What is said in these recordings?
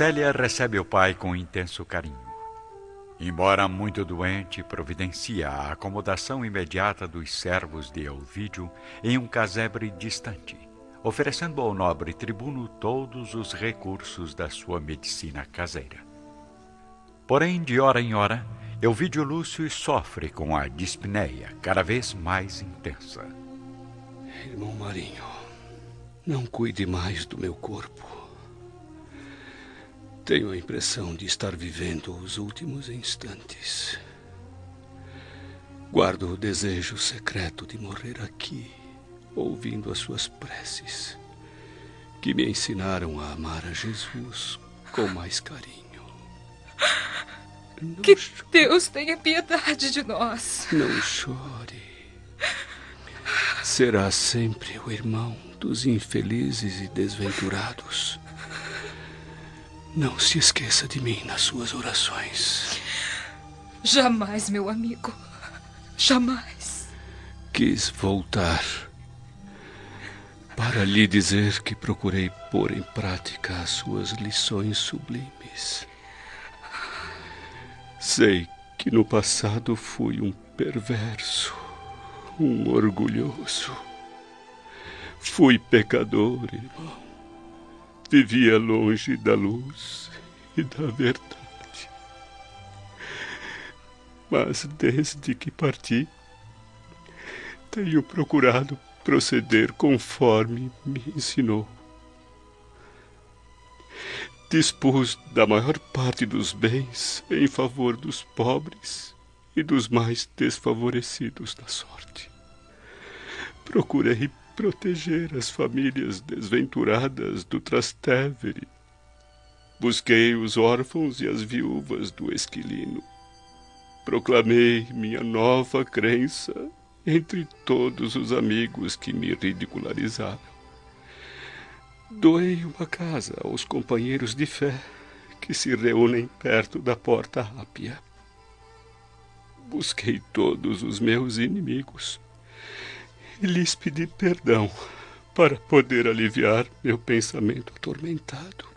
Célia recebe o pai com intenso carinho. Embora muito doente, providencia a acomodação imediata dos servos de Elvídio em um casebre distante, oferecendo ao nobre tribuno todos os recursos da sua medicina caseira. Porém, de hora em hora, Elvídio Lúcio sofre com a dispneia cada vez mais intensa. Irmão Marinho, não cuide mais do meu corpo. Tenho a impressão de estar vivendo os últimos instantes. Guardo o desejo secreto de morrer aqui, ouvindo as suas preces, que me ensinaram a amar a Jesus com mais carinho. Não que chore. Deus tenha piedade de nós. Não chore. Será sempre o irmão dos infelizes e desventurados não se esqueça de mim nas suas orações. Jamais, meu amigo. Jamais. Quis voltar para lhe dizer que procurei pôr em prática as suas lições sublimes. Sei que no passado fui um perverso, um orgulhoso. Fui pecador, irmão vivia longe da luz e da verdade. Mas desde que parti, tenho procurado proceder conforme me ensinou. Dispus da maior parte dos bens em favor dos pobres e dos mais desfavorecidos da sorte. Procurei proteger as famílias desventuradas do Trastevere. Busquei os órfãos e as viúvas do Esquilino. Proclamei minha nova crença entre todos os amigos que me ridicularizaram. Doei uma casa aos companheiros de fé que se reúnem perto da porta Ápia. Busquei todos os meus inimigos e lhes pedi perdão para poder aliviar meu pensamento atormentado.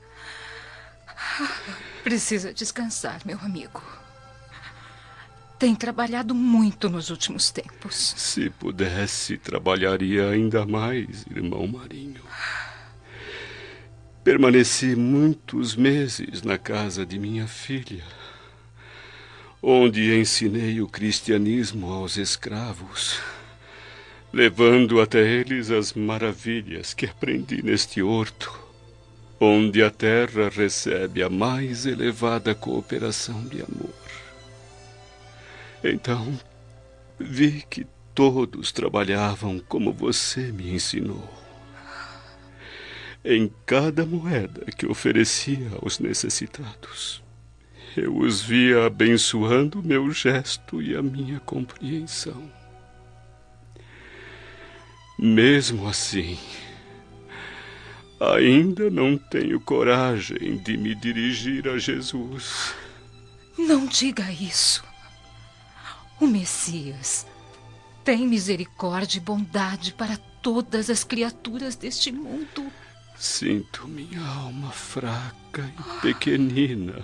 Precisa descansar, meu amigo. Tem trabalhado muito nos últimos tempos. Se pudesse, trabalharia ainda mais, irmão Marinho. Permaneci muitos meses na casa de minha filha, onde ensinei o cristianismo aos escravos levando até eles as maravilhas que aprendi neste horto, onde a terra recebe a mais elevada cooperação de amor. Então, vi que todos trabalhavam como você me ensinou. Em cada moeda que oferecia aos necessitados, eu os via abençoando meu gesto e a minha compreensão. Mesmo assim, ainda não tenho coragem de me dirigir a Jesus. Não diga isso. O Messias tem misericórdia e bondade para todas as criaturas deste mundo. Sinto minha alma fraca e pequenina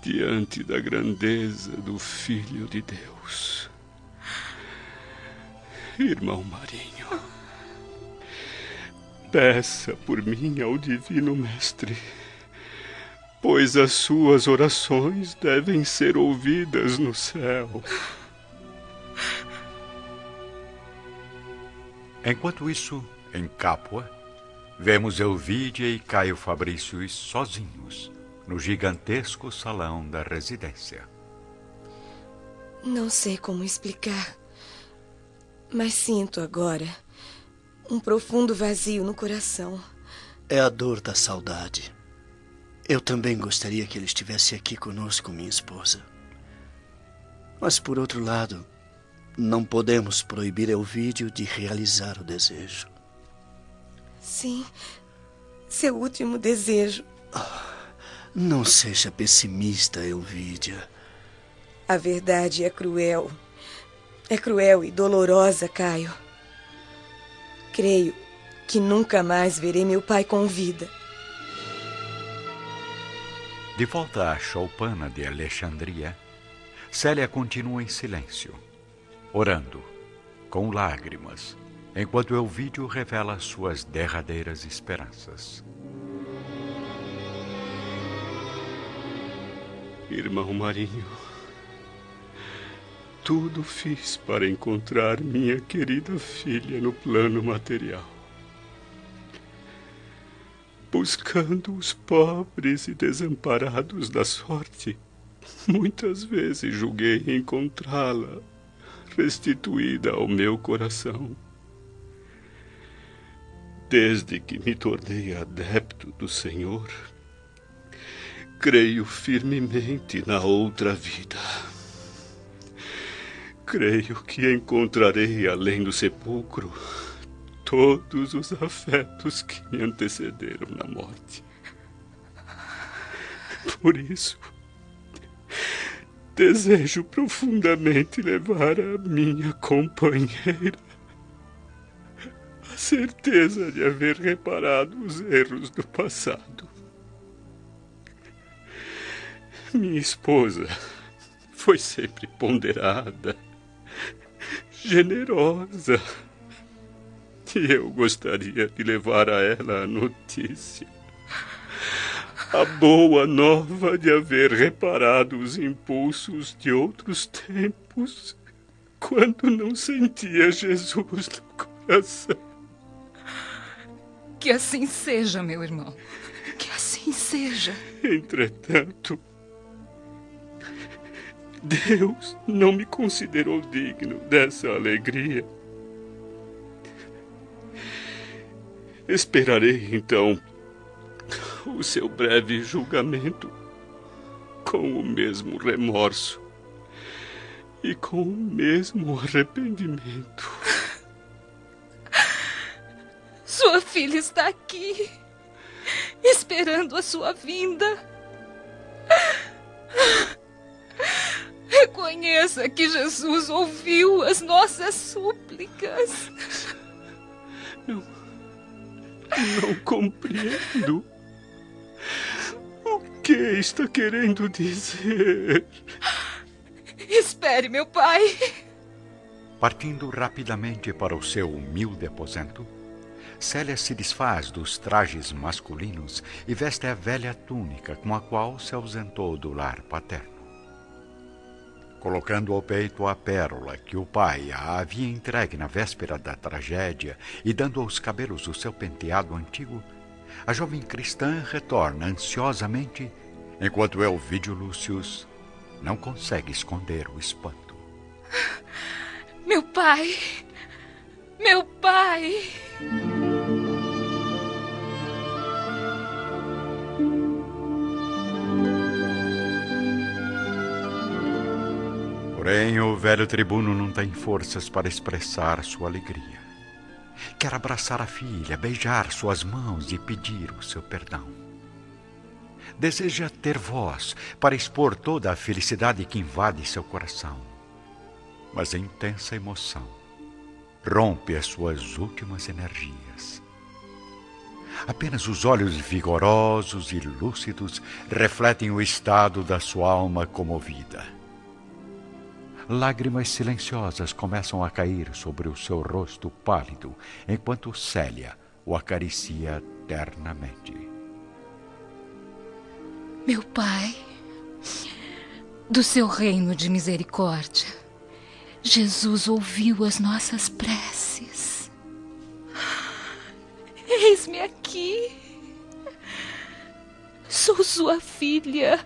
diante da grandeza do Filho de Deus. Irmão Marinho, peça por mim ao Divino Mestre, pois as suas orações devem ser ouvidas no céu. Enquanto isso, em Capua, vemos Elvídia e Caio Fabrícios sozinhos no gigantesco salão da residência. Não sei como explicar. Mas sinto agora um profundo vazio no coração. É a dor da saudade. Eu também gostaria que ele estivesse aqui conosco, minha esposa. Mas, por outro lado, não podemos proibir Elvídio de realizar o desejo. Sim, seu último desejo. Não seja pessimista, Elvídia. A verdade é cruel. É cruel e dolorosa, Caio. Creio que nunca mais verei meu pai com vida. De volta à choupana de Alexandria, Célia continua em silêncio, orando, com lágrimas, enquanto Elvídio revela suas derradeiras esperanças. Irmão Marinho, tudo fiz para encontrar minha querida filha no plano material. Buscando os pobres e desamparados da sorte, muitas vezes julguei encontrá-la restituída ao meu coração. Desde que me tornei adepto do Senhor, creio firmemente na outra vida. Creio que encontrarei além do sepulcro todos os afetos que me antecederam na morte. Por isso, desejo profundamente levar a minha companheira a certeza de haver reparado os erros do passado. Minha esposa foi sempre ponderada, generosa e eu gostaria de levar a ela a notícia. A boa nova de haver reparado os impulsos de outros tempos, quando não sentia Jesus no coração. Que assim seja, meu irmão. Que assim seja. Entretanto, Deus não me considerou digno dessa alegria Esperarei então o seu breve julgamento com o mesmo remorso e com o mesmo arrependimento. Sua filha está aqui, esperando a sua vinda. Reconheça que Jesus ouviu as nossas súplicas. Não. Não compreendo. O que está querendo dizer? Espere, meu pai. Partindo rapidamente para o seu humilde aposento, Célia se desfaz dos trajes masculinos e veste a velha túnica com a qual se ausentou do lar paterno colocando ao peito a pérola que o pai a havia entregue na véspera da tragédia e dando aos cabelos o seu penteado antigo, a jovem cristã retorna ansiosamente, enquanto Elvídio Lúcius não consegue esconder o espanto. Meu pai! Meu pai! Porém, o velho tribuno não tem forças para expressar sua alegria. Quer abraçar a filha, beijar suas mãos e pedir o seu perdão. Deseja ter voz para expor toda a felicidade que invade seu coração. Mas a intensa emoção rompe as suas últimas energias. Apenas os olhos vigorosos e lúcidos refletem o estado da sua alma comovida Lágrimas silenciosas começam a cair sobre o seu rosto pálido, enquanto Célia o acaricia ternamente. Meu Pai, do seu reino de misericórdia, Jesus ouviu as nossas preces. Eis-me aqui. Sou sua filha.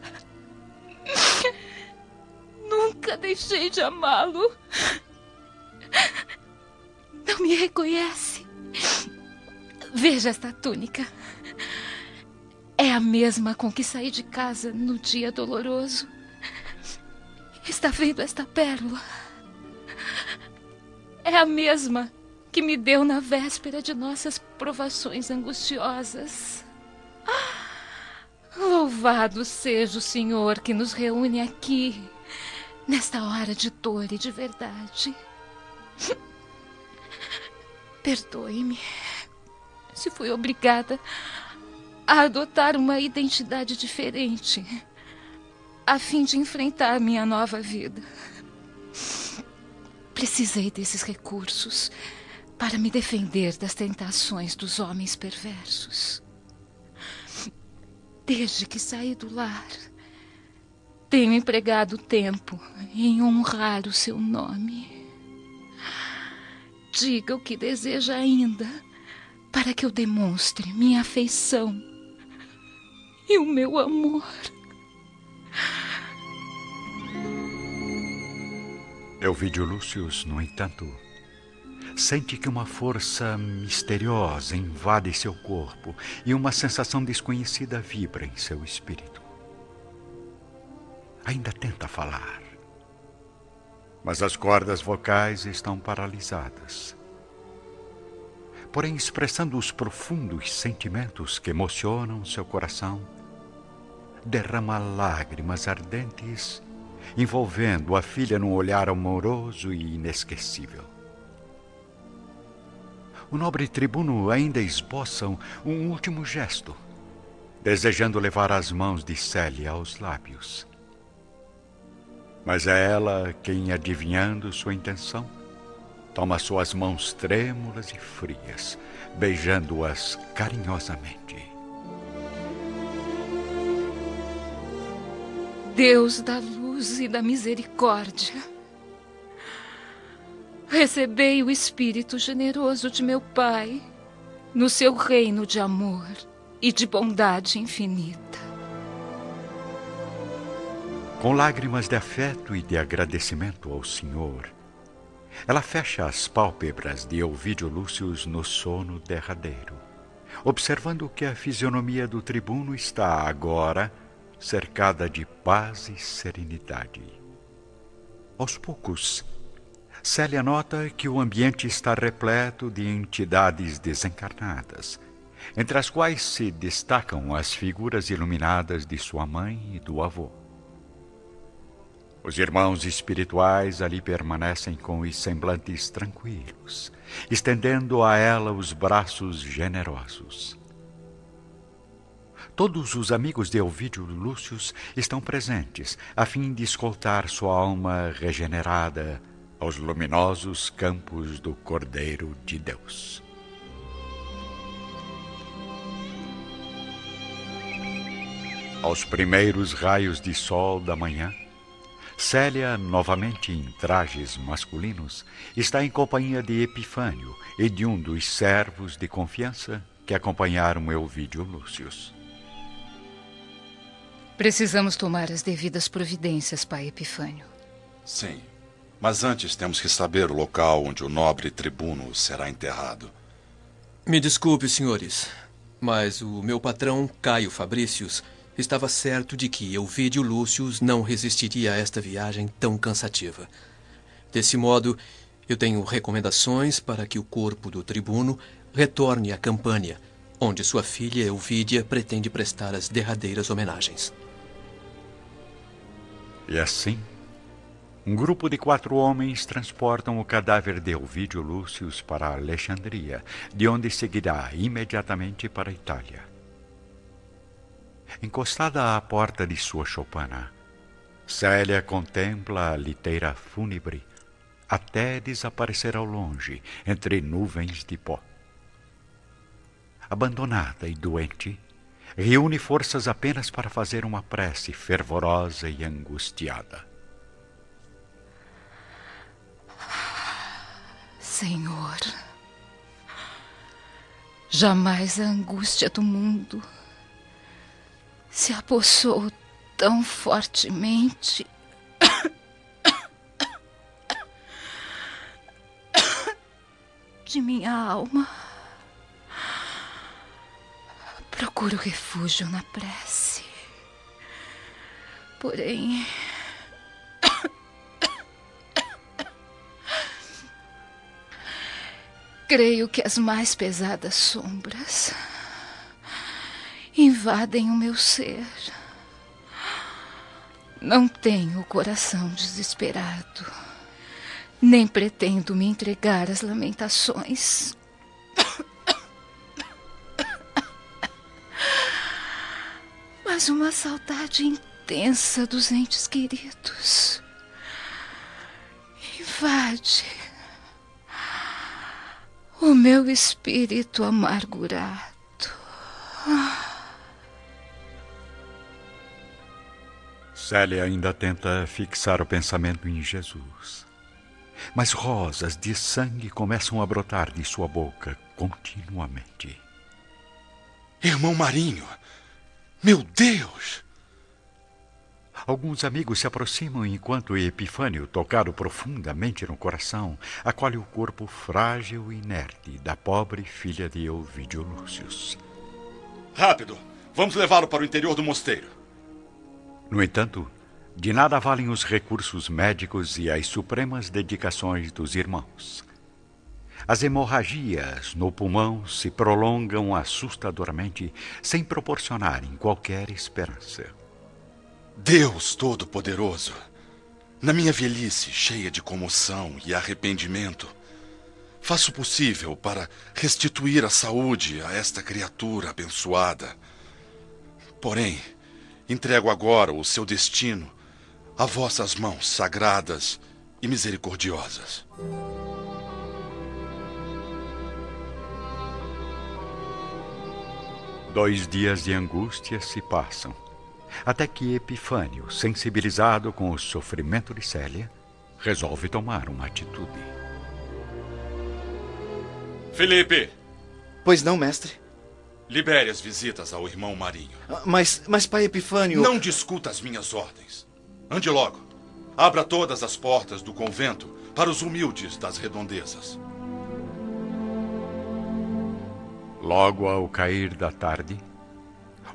Deixei de amá-lo. Não me reconhece. Veja esta túnica. É a mesma com que saí de casa no dia doloroso. Está vendo esta pérola? É a mesma que me deu na véspera de nossas provações angustiosas. Louvado seja o Senhor que nos reúne aqui nesta hora de dor e de verdade. Perdoe-me se fui obrigada a adotar uma identidade diferente, a fim de enfrentar minha nova vida. Precisei desses recursos para me defender das tentações dos homens perversos. Desde que saí do lar, tenho empregado tempo em honrar o seu nome. Diga o que deseja ainda, para que eu demonstre minha afeição e o meu amor. Elvídio Lúcius, no entanto, sente que uma força misteriosa invade seu corpo e uma sensação desconhecida vibra em seu espírito. Ainda tenta falar, mas as cordas vocais estão paralisadas. Porém, expressando os profundos sentimentos que emocionam seu coração, derrama lágrimas ardentes, envolvendo a filha num olhar amoroso e inesquecível. O nobre tribuno ainda esboça um último gesto, desejando levar as mãos de Célia aos lábios. Mas é ela quem, adivinhando sua intenção, toma suas mãos trêmulas e frias, beijando-as carinhosamente. Deus da luz e da misericórdia, recebei o espírito generoso de meu Pai no seu reino de amor e de bondade infinita. Com lágrimas de afeto e de agradecimento ao Senhor, ela fecha as pálpebras de Ovídio Lúcius no sono derradeiro, observando que a fisionomia do tribuno está agora cercada de paz e serenidade. Aos poucos, Célia nota que o ambiente está repleto de entidades desencarnadas, entre as quais se destacam as figuras iluminadas de sua mãe e do avô. Os irmãos espirituais ali permanecem com os semblantes tranquilos, estendendo a ela os braços generosos. Todos os amigos de Ovídio Lúcius estão presentes, a fim de escoltar sua alma regenerada aos luminosos campos do Cordeiro de Deus. Aos primeiros raios de sol da manhã, Célia, novamente em trajes masculinos, está em companhia de Epifânio e de um dos servos de confiança que acompanharam Elvídio Lúcius. Precisamos tomar as devidas providências, pai Epifânio. Sim, mas antes temos que saber o local onde o nobre tribuno será enterrado. Me desculpe, senhores, mas o meu patrão, Caio Fabricius, estava certo de que Elvídio Lúcius não resistiria a esta viagem tão cansativa. Desse modo, eu tenho recomendações para que o corpo do tribuno retorne à Campânia, onde sua filha Elvídia pretende prestar as derradeiras homenagens. E assim, um grupo de quatro homens transportam o cadáver de Elvídio Lúcius para Alexandria, de onde seguirá imediatamente para a Itália. Encostada à porta de sua choupana, Célia contempla a liteira fúnebre até desaparecer ao longe entre nuvens de pó. Abandonada e doente, reúne forças apenas para fazer uma prece fervorosa e angustiada. Senhor, jamais a angústia do mundo se apossou tão fortemente de minha alma. Procuro refúgio na prece. Porém. Creio que as mais pesadas sombras invadem o meu ser. Não tenho o coração desesperado, nem pretendo me entregar às lamentações. mas uma saudade intensa dos entes queridos. Invade o meu espírito amargurado. Célia ainda tenta fixar o pensamento em Jesus. Mas rosas de sangue começam a brotar de sua boca continuamente. Irmão Marinho! Meu Deus! Alguns amigos se aproximam enquanto Epifânio, tocado profundamente no coração, acolhe o corpo frágil e inerte da pobre filha de Ovidio Lúcius. Rápido! Vamos levá-lo para o interior do mosteiro. No entanto, de nada valem os recursos médicos e as supremas dedicações dos irmãos. As hemorragias no pulmão se prolongam assustadoramente, sem proporcionarem qualquer esperança. Deus Todo-Poderoso, na minha velhice cheia de comoção e arrependimento, faço o possível para restituir a saúde a esta criatura abençoada. Porém, entrego agora o seu destino a vossas mãos sagradas e misericordiosas. Dois dias de angústia se passam, até que Epifânio, sensibilizado com o sofrimento de Célia, resolve tomar uma atitude. Felipe! Pois não, mestre. Libere as visitas ao irmão Marinho. Ah, Mas, mas pai Epifânio... Não discuta as minhas ordens. Ande logo. Abra todas as portas do convento para os humildes das redondezas. Logo ao cair da tarde,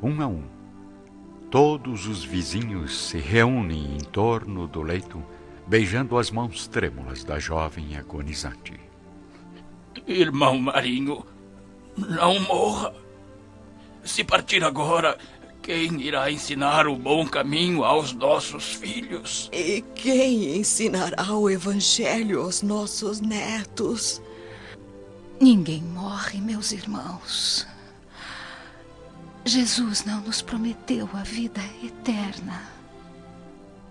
um a um, todos os vizinhos se reúnem em torno do leito, beijando as mãos trêmulas da jovem agonizante. Irmão Marinho, não morra. Se partir agora, quem irá ensinar o bom caminho aos nossos filhos? E quem ensinará o Evangelho aos nossos netos? Ninguém morre, meus irmãos. Jesus não nos prometeu a vida eterna.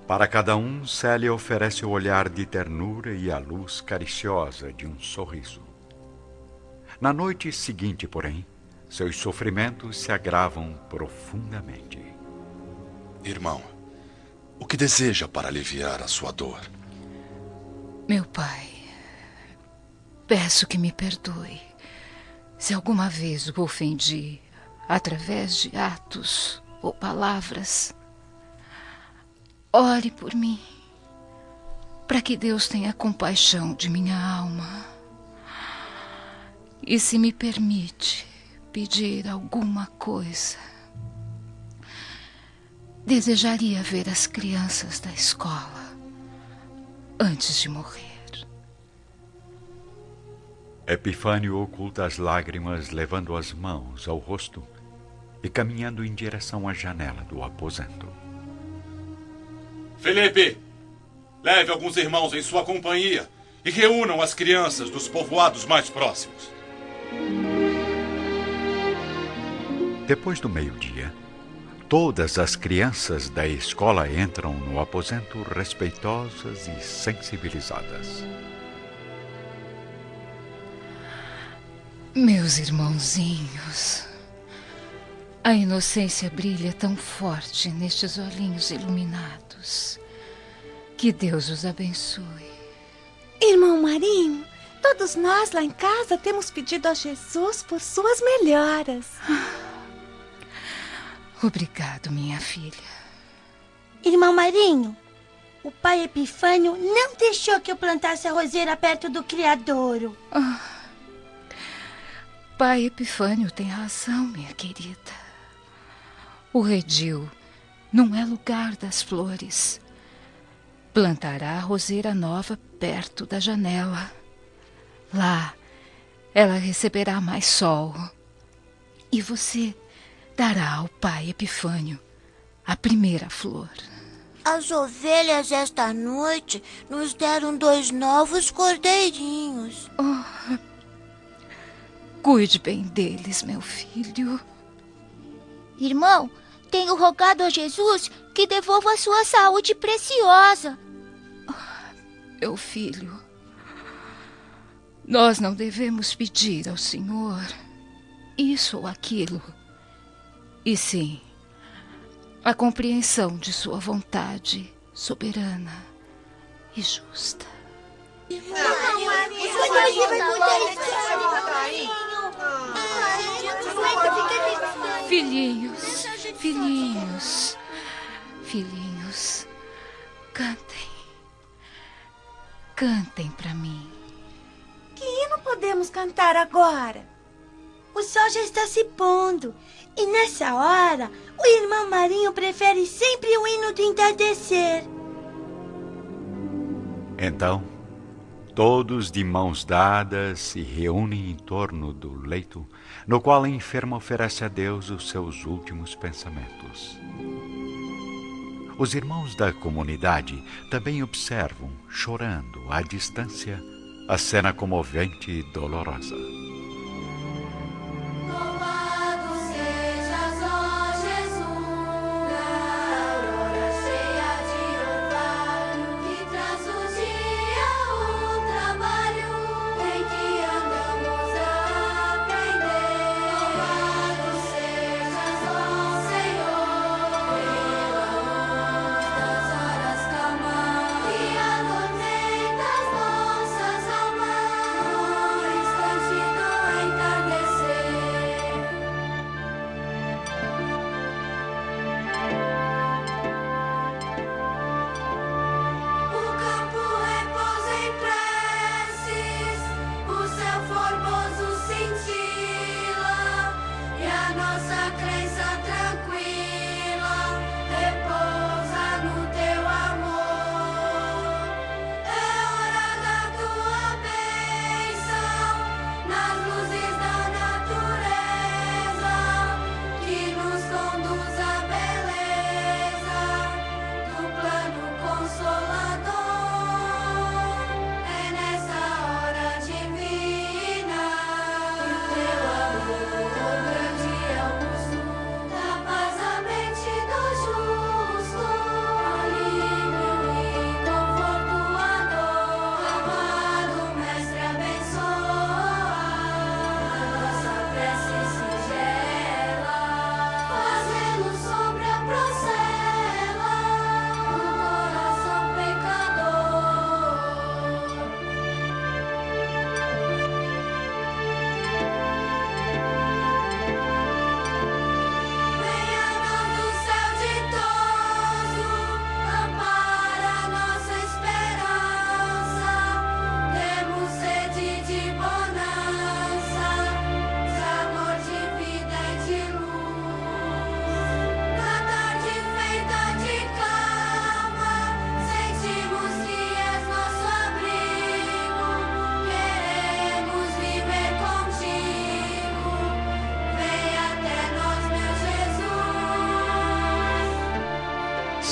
Para cada um, Célia oferece o olhar de ternura e a luz cariciosa de um sorriso. Na noite seguinte, porém, seus sofrimentos se agravam profundamente. Irmão, o que deseja para aliviar a sua dor? Meu pai, peço que me perdoe se alguma vez o ofendi através de atos ou palavras. Ore por mim, para que Deus tenha compaixão de minha alma. E se me permite pedir alguma coisa, desejaria ver as crianças da escola antes de morrer. Epifânio oculta as lágrimas, levando as mãos ao rosto e caminhando em direção à janela do aposento. Felipe! Leve alguns irmãos em sua companhia e reúnam as crianças dos povoados mais próximos. Depois do meio-dia, todas as crianças da escola entram no aposento respeitosas e sensibilizadas. Meus irmãozinhos, a inocência brilha tão forte nestes olhinhos iluminados. Que Deus os abençoe. Irmão Marinho, todos nós lá em casa temos pedido a Jesus por suas melhoras. Obrigado, minha filha. Irmão Marinho, o pai Epifânio não deixou que eu plantasse a roseira perto do criadouro. Pai Epifânio tem razão, minha querida. O redil não é lugar das flores. Plantará a roseira nova perto da janela. Lá ela receberá mais sol. E você dará ao pai Epifânio a primeira flor. As ovelhas esta noite nos deram dois novos cordeirinhos. Cuide bem deles, meu filho. Irmão, tenho rogado a Jesus que devolva a sua saúde preciosa. Meu filho, nós não devemos pedir ao Senhor isso ou aquilo, e sim a compreensão de Sua vontade soberana e justa. Filhinhos, filhinhos, filhinhos, cantem. Cantem para mim. Que hino podemos cantar agora? O sol já está se pondo. E nessa hora, o irmão Marinho prefere sempre o hino do entardecer. Então, todos de mãos dadas se reúnem em torno do leito, no qual a enferma oferece a Deus os seus últimos pensamentos. Os irmãos da comunidade também observam, chorando à distância, a cena comovente e dolorosa.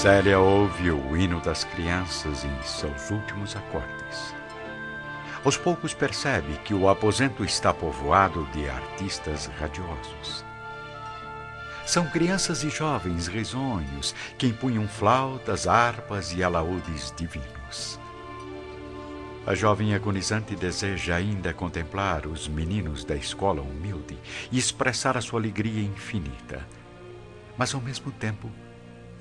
Célia ouve o hino das crianças em seus últimos acordes. Aos poucos percebe que o aposento está povoado de artistas radiosos. São crianças e jovens risonhos que empunham flautas, harpas e alaúdes divinos. A jovem agonizante deseja ainda contemplar os meninos da escola humilde e expressar a sua alegria infinita, mas ao mesmo tempo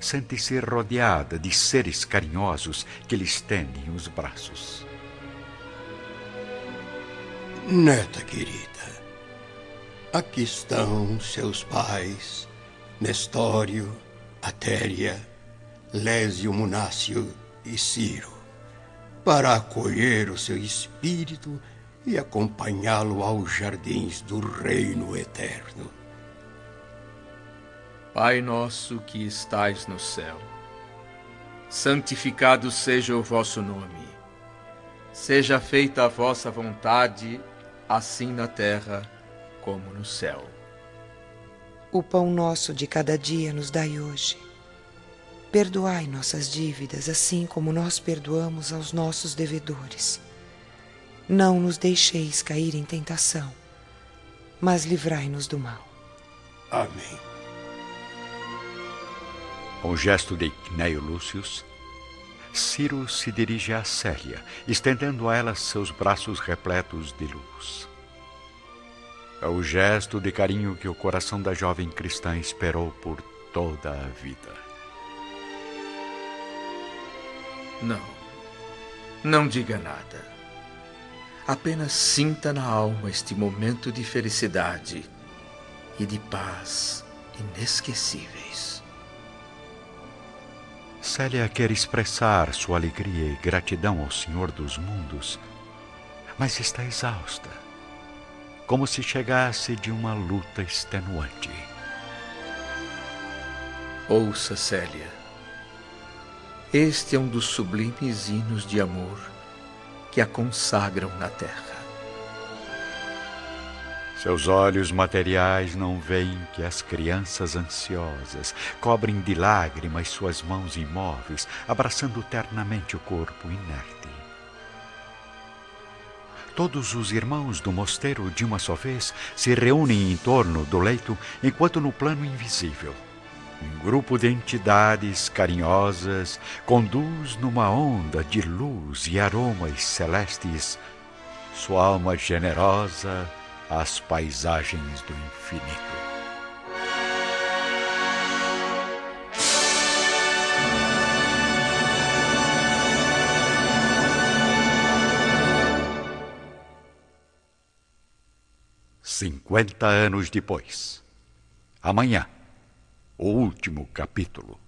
sente-se rodeada de seres carinhosos que lhe estendem os braços. Neta querida, aqui estão seus pais, Nestório, Atéria, Lésio Munácio e Ciro, para acolher o seu espírito e acompanhá-lo aos jardins do reino eterno. Pai nosso que estais no céu, santificado seja o vosso nome. Seja feita a vossa vontade, assim na terra como no céu. O pão nosso de cada dia nos dai hoje. Perdoai nossas dívidas, assim como nós perdoamos aos nossos devedores. Não nos deixeis cair em tentação, mas livrai-nos do mal. Amém. Com gesto de Cneio Lúcius, Ciro se dirige a Célia, estendendo a ela seus braços repletos de luz. É o gesto de carinho que o coração da jovem cristã esperou por toda a vida. Não. Não diga nada. Apenas sinta na alma este momento de felicidade e de paz inesquecíveis. Célia quer expressar sua alegria e gratidão ao Senhor dos mundos, mas está exausta, como se chegasse de uma luta extenuante. Ouça, Célia. Este é um dos sublimes hinos de amor que a consagram na terra. Seus olhos materiais não veem que as crianças ansiosas cobrem de lágrimas suas mãos imóveis, abraçando ternamente o corpo inerte. Todos os irmãos do mosteiro, de uma só vez, se reúnem em torno do leito, enquanto no plano invisível, um grupo de entidades carinhosas conduz numa onda de luz e aromas celestes sua alma generosa as paisagens do infinito. Cinquenta anos depois. Amanhã, o último capítulo.